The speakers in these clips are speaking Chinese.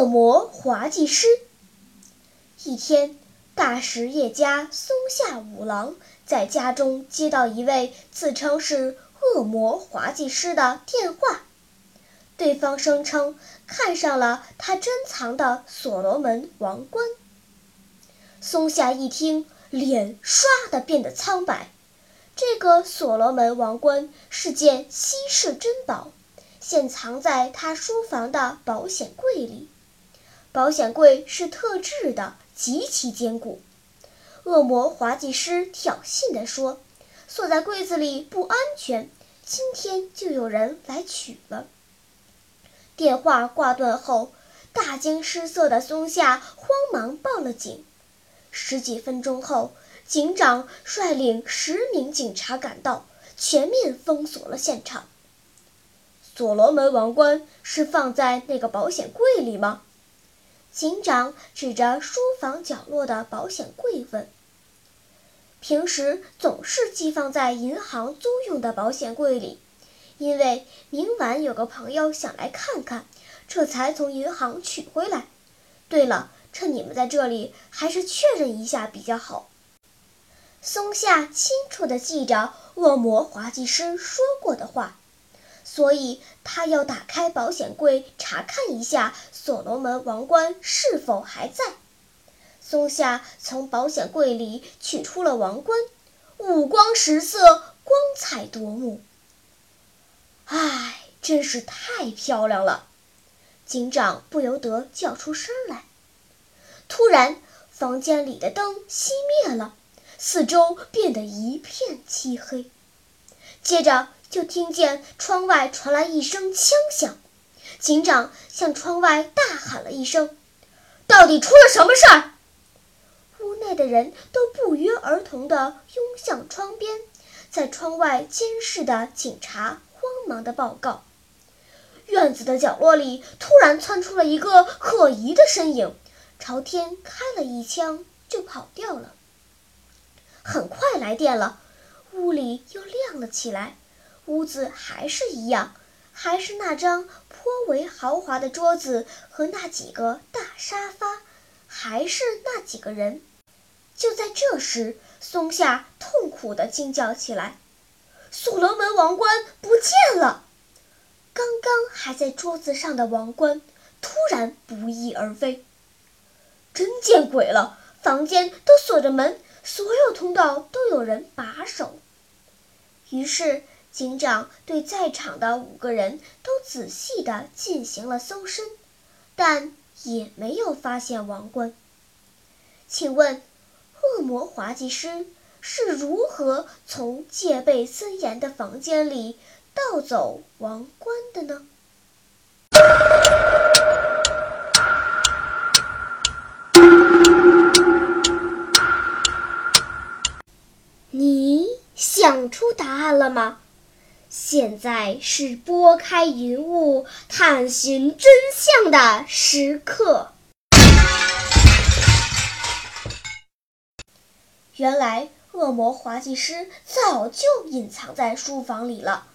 恶魔滑稽师。一天，大实业家松下五郎在家中接到一位自称是恶魔滑稽师的电话，对方声称看上了他珍藏的所罗门王冠。松下一听，脸唰的变得苍白。这个所罗门王冠是件稀世珍宝，现藏在他书房的保险柜里。保险柜是特制的，极其坚固。恶魔滑稽师挑衅地说：“锁在柜子里不安全，今天就有人来取了。”电话挂断后，大惊失色的松下慌忙报了警。十几分钟后，警长率领十名警察赶到，全面封锁了现场。所罗门王冠是放在那个保险柜里吗？警长指着书房角落的保险柜问：“平时总是寄放在银行租用的保险柜里，因为明晚有个朋友想来看看，这才从银行取回来。对了，趁你们在这里，还是确认一下比较好。”松下清楚地记着恶魔滑稽师说过的话。所以他要打开保险柜查看一下所罗门王冠是否还在。松下从保险柜里取出了王冠，五光十色，光彩夺目。唉，真是太漂亮了！警长不由得叫出声来。突然，房间里的灯熄灭了，四周变得一片漆黑。接着。就听见窗外传来一声枪响，警长向窗外大喊了一声：“到底出了什么事儿？”屋内的人都不约而同地拥向窗边，在窗外监视的警察慌忙地报告：“院子的角落里突然窜出了一个可疑的身影，朝天开了一枪就跑掉了。”很快来电了，屋里又亮了起来。屋子还是一样，还是那张颇为豪华的桌子和那几个大沙发，还是那几个人。就在这时，松下痛苦地惊叫起来：“所罗门王冠不见了！”刚刚还在桌子上的王冠，突然不翼而飞。真见鬼了！房间都锁着门，所有通道都有人把守。于是。警长对在场的五个人都仔细地进行了搜身，但也没有发现王冠。请问，恶魔滑稽师是如何从戒备森严的房间里盗走王冠的呢？出答案了吗？现在是拨开云雾探寻真相的时刻。原来，恶魔滑稽师早就隐藏在书房里了。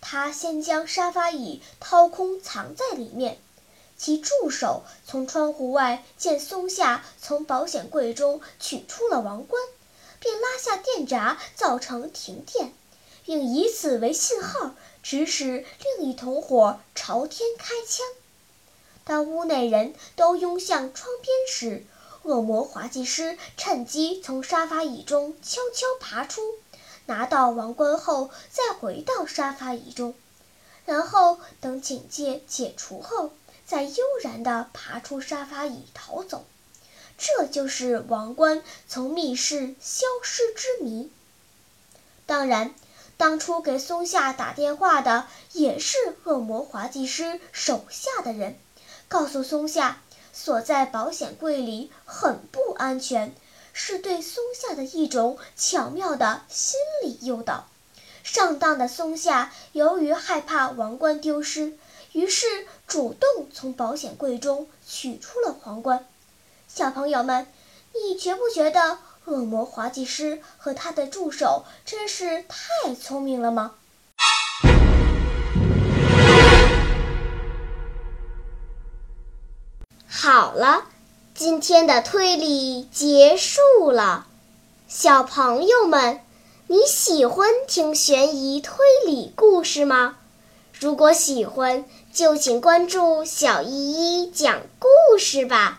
他先将沙发椅掏空，藏在里面。其助手从窗户外见松下从保险柜中取出了王冠，便拉下电闸，造成停电。并以此为信号，指使另一同伙朝天开枪。当屋内人都拥向窗边时，恶魔滑稽师趁机从沙发椅中悄悄爬出，拿到王冠后再回到沙发椅中，然后等警戒解除后，再悠然地爬出沙发椅逃走。这就是王冠从密室消失之谜。当然。当初给松下打电话的也是恶魔滑稽师手下的人，告诉松下锁在保险柜里很不安全，是对松下的一种巧妙的心理诱导。上当的松下由于害怕王冠丢失，于是主动从保险柜中取出了皇冠。小朋友们，你觉不觉得？恶魔滑稽师和他的助手真是太聪明了吗？好了，今天的推理结束了。小朋友们，你喜欢听悬疑推理故事吗？如果喜欢，就请关注小依依讲故事吧，